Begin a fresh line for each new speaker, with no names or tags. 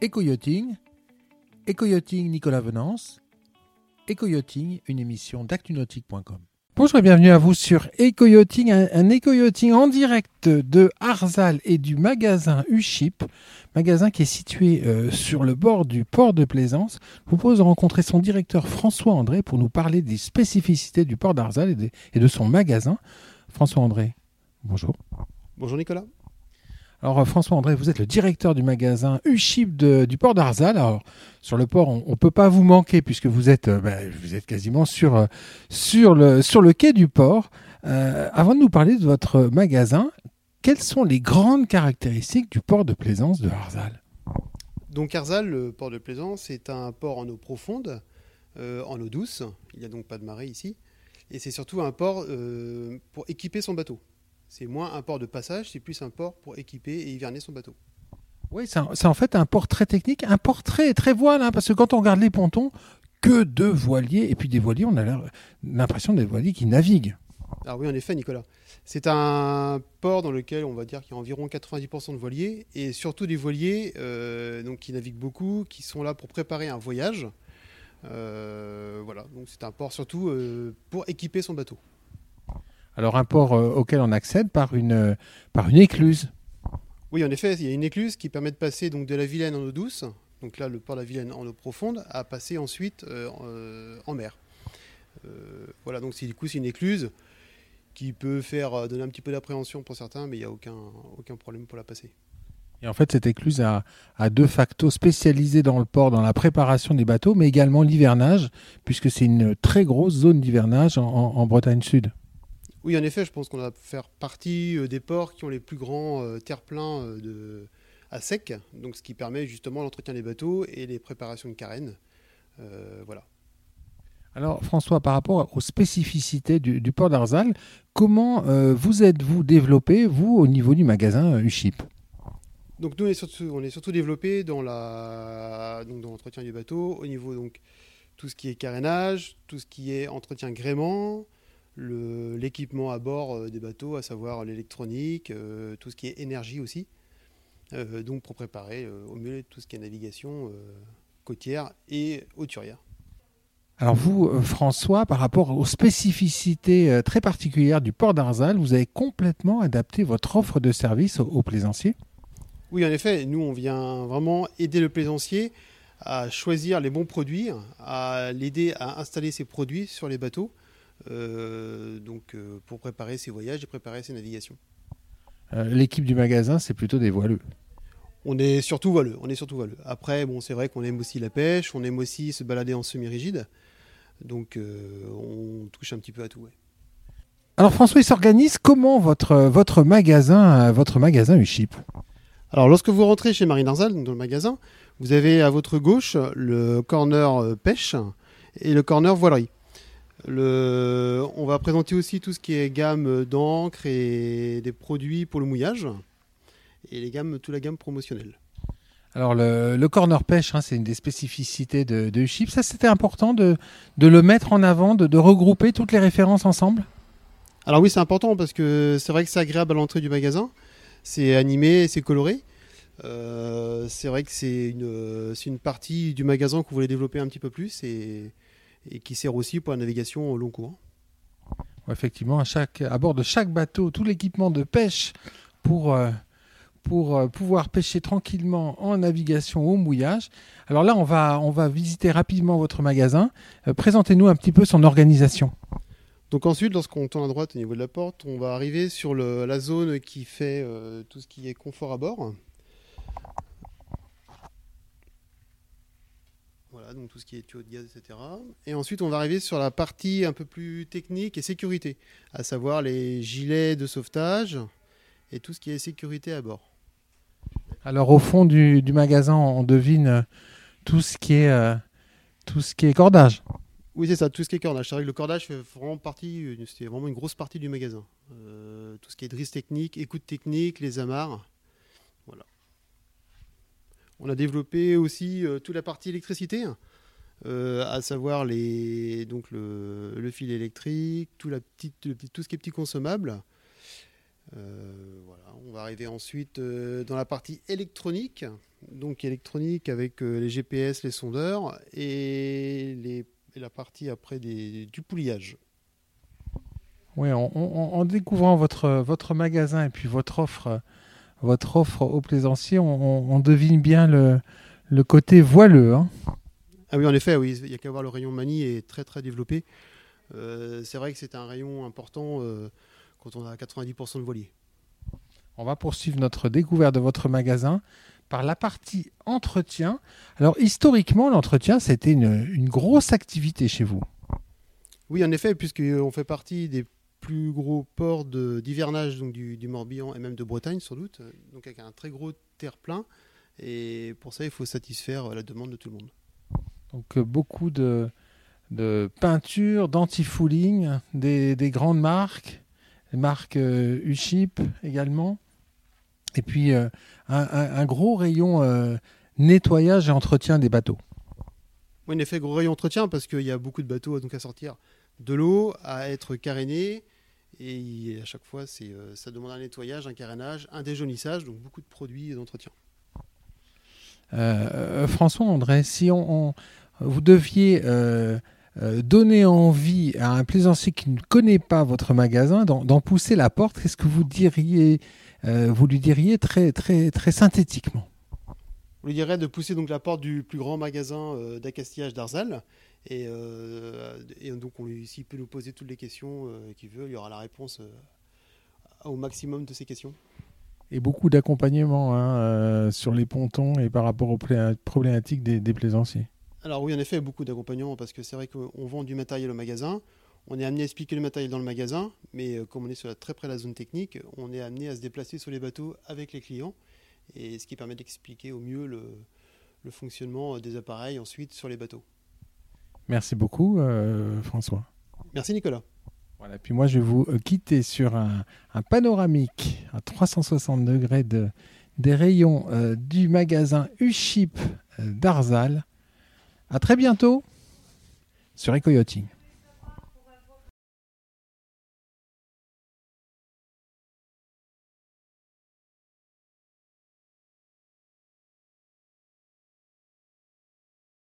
Éco-yachting, Nicolas Venance, Éco-yachting, une émission d'actunautique.com. Bonjour et bienvenue à vous sur Éco-yachting, un, un éco-yachting en direct de Arzal et du magasin Uship, magasin qui est situé euh, sur le bord du port de Plaisance. Je vous propose de rencontrer son directeur François André pour nous parler des spécificités du port d'Arzal et de son magasin. François André, bonjour.
Bonjour Nicolas.
Alors euh, François André, vous êtes le directeur du magasin U-Ship de- du port d'Arzal. Alors sur le port, on ne peut pas vous manquer puisque vous êtes, euh, ben, vous êtes quasiment sur, euh, sur, le, sur le quai du port. Euh, avant de nous parler de votre magasin, quelles sont les grandes caractéristiques du port de plaisance de Arzal?
Donc Arzal, le port de Plaisance, est un port en eau profonde, en eau douce. Il n'y a donc pas de marée ici. Et c'est surtout un port pour équiper son bateau. C'est moins un port de passage, c'est plus un port pour équiper et hiverner son bateau.
Oui, c'est en fait un port très technique, un port très, très voile, hein, parce que quand on regarde les pontons, que de voiliers, et puis des voiliers, on a l'impression des voiliers qui naviguent.
Ah oui, en effet, Nicolas. C'est un port dans lequel on va dire qu'il y a environ 90% de voiliers, et surtout des voiliers euh, donc, qui naviguent beaucoup, qui sont là pour préparer un voyage. Euh, voilà, donc c'est un port surtout euh, pour équiper son bateau.
Alors un port euh, auquel on accède par une, euh, par une écluse.
Oui, en effet, il y a une écluse qui permet de passer donc de la Vilaine en eau douce, donc là le port de la Vilaine en eau profonde, à passer ensuite euh, en- mer. Euh, voilà, donc c'est du coup c'est une écluse qui peut faire donner un petit peu d'appréhension pour certains, mais il n'y a aucun, aucun problème pour la passer.
Et en fait, cette écluse a, a de facto spécialisé dans le port, dans la préparation des bateaux, mais également l'hivernage, puisque c'est une très grosse zone d'hivernage en, en- en Bretagne Sud.
Oui, en effet, je pense qu'on va faire partie euh, des ports qui ont les plus grands euh, terre-pleins euh, de- à sec, donc ce qui permet justement l'entretien des bateaux et les préparations de carène. Euh, voilà.
Alors François, par rapport aux spécificités du, du port d'Arzal, comment euh, vous êtes-vous développé, vous, au niveau du magasin Uship?
Donc nous, on est surtout, on est surtout développé dans l'entretien du bateau, au niveau donc tout ce qui est carénage, tout ce qui est entretien gréement, l'équipement à bord euh, des bateaux, à savoir l'électronique, euh, tout ce qui est énergie aussi. Euh, donc pour préparer au mieux tout ce qui est navigation côtière et hauturière.
Alors vous, François, par rapport aux spécificités très particulières du port d'Arzal, vous avez complètement adapté votre offre de service aux, plaisanciers
Oui, en effet, nous, on vient vraiment aider le plaisancier à choisir les bons produits, à l'aider à installer ses produits sur les bateaux, donc euh, pour préparer ses voyages et préparer ses navigations.
Euh, L'équipe du magasin, c'est plutôt des voileux.
On est surtout voileux, on est surtout voileux. Après, bon, c'est vrai qu'on aime aussi la pêche, on aime aussi se balader en semi-rigide, donc euh, on touche un petit peu à tout. ouais.
Alors François, il s'organise comment votre, votre magasin, euh, votre magasin Uship
Alors, lorsque vous rentrez chez Marine Arzal, donc dans le magasin, vous avez à votre gauche le corner euh, pêche et le corner voilerie. Le... On va présenter aussi tout ce qui est gamme d'encre et des produits pour le mouillage et les gammes, toute la gamme promotionnelle.
Alors le, le corner pêche, hein, c'est une des spécificités de, de Uship. Ça, c'était important de, de le mettre en avant, de, de regrouper toutes les références ensemble?
Alors oui, c'est important parce que c'est vrai que c'est agréable à l'entrée du magasin. C'est animé, c'est coloré. Euh, c'est vrai que c'est une, c'est une partie du magasin qu'on voulait développer un petit peu plus et, et qui sert aussi pour la navigation au long cours.
Effectivement, à, chaque, à bord de chaque bateau, tout l'équipement de pêche pour, euh, pour euh, pouvoir pêcher tranquillement en navigation au mouillage. Alors là, on va, on va visiter rapidement votre magasin. Euh, Présentez-nous un petit peu son organisation.
Donc ensuite, lorsqu'on tourne à droite au niveau de la porte, on va arriver sur le- la zone qui fait tout ce qui est confort à bord. Voilà, donc tout ce qui est tuyau de gaz, etc. Et ensuite, on va arriver sur la partie un peu plus technique et sécurité, à savoir les gilets de sauvetage et tout ce qui est sécurité à bord.
Alors au fond du, du magasin, on devine tout ce qui est, euh, tout ce qui est cordage.
Oui, c'est ça, tout ce qui est cordage. C'est vrai que le cordage fait vraiment partie, c'est vraiment une grosse partie du magasin. Euh, tout ce qui est drisse technique, écoute technique, les amarres. Voilà. On a développé aussi euh, toute la partie électricité, euh, à savoir le, fil électrique, tout, la tout ce qui est petit consommable. Euh, voilà. On va arriver ensuite dans la partie électronique. donc électronique avec les GPS, les sondeurs et, la partie après du pouliage.
Oui, en découvrant votre, votre magasin et puis votre offre, votre offre aux plaisanciers, on, on- on devine bien le, le côté voileux. hein.
Ah oui, en effet, oui, il y a qu'à voir le rayon manie est très très développé. Euh, c'est vrai que c'est un rayon important euh, quand on a 90% de voiliers.
On va poursuivre notre découverte de votre magasin par la partie entretien. Alors historiquement, l'entretien, c'était une, une grosse activité chez vous.
Oui, en effet, puisqu'on fait partie des plus gros ports d'hivernage donc du, du Morbihan et même de Bretagne sans doute, euh, donc avec un très gros terre-plein. Et pour ça, il faut satisfaire euh, la demande de tout le monde.
Donc euh, beaucoup de, de peinture, d'anti-fouling, des, des grandes marques, les marques euh, U-Ship également. Et puis euh, un, un- un gros rayon euh, nettoyage et entretien des bateaux.
Oui, en effet, gros rayon entretien parce qu'il y a beaucoup de bateaux donc, à sortir de l'eau, à être carénés. Et à chaque fois, c'est, euh, ça demande un nettoyage, un carénage, un déjaunissage, donc beaucoup de produits d'entretien.
Euh, François André, si on, on- vous deviez euh, euh, donner envie à un plaisancier qui ne connaît pas votre magasin d'en d'en pousser la porte, qu'est-ce que vous diriez euh, Vous lui diriez très très très synthétiquement?
Je lui dirais de pousser donc la porte du plus grand magasin d'accastillage d'Arzal. Et, euh, et donc, on lui- s'il peut nous poser toutes les questions euh, qu'il veut, il y aura la réponse euh, au maximum de ses questions.
Et beaucoup d'accompagnement hein, sur les pontons et par rapport aux problématiques des, des plaisanciers.
Alors oui, en effet, beaucoup d'accompagnants parce que c'est vrai qu'on vend du matériel au magasin. On est amené à expliquer le matériel dans le magasin, mais comme on est sur la- très près de la zone technique, on est amené à se déplacer sur les bateaux avec les clients, et ce qui permet d'expliquer au mieux le, le fonctionnement des appareils ensuite sur les bateaux.
Merci beaucoup, euh, François.
Merci Nicolas.
Voilà, puis moi je vais vous euh, quitter sur un, un panoramique à 360 degrés de, des rayons euh, du magasin U-Ship d'Arzal. À très bientôt sur Ecoyotting.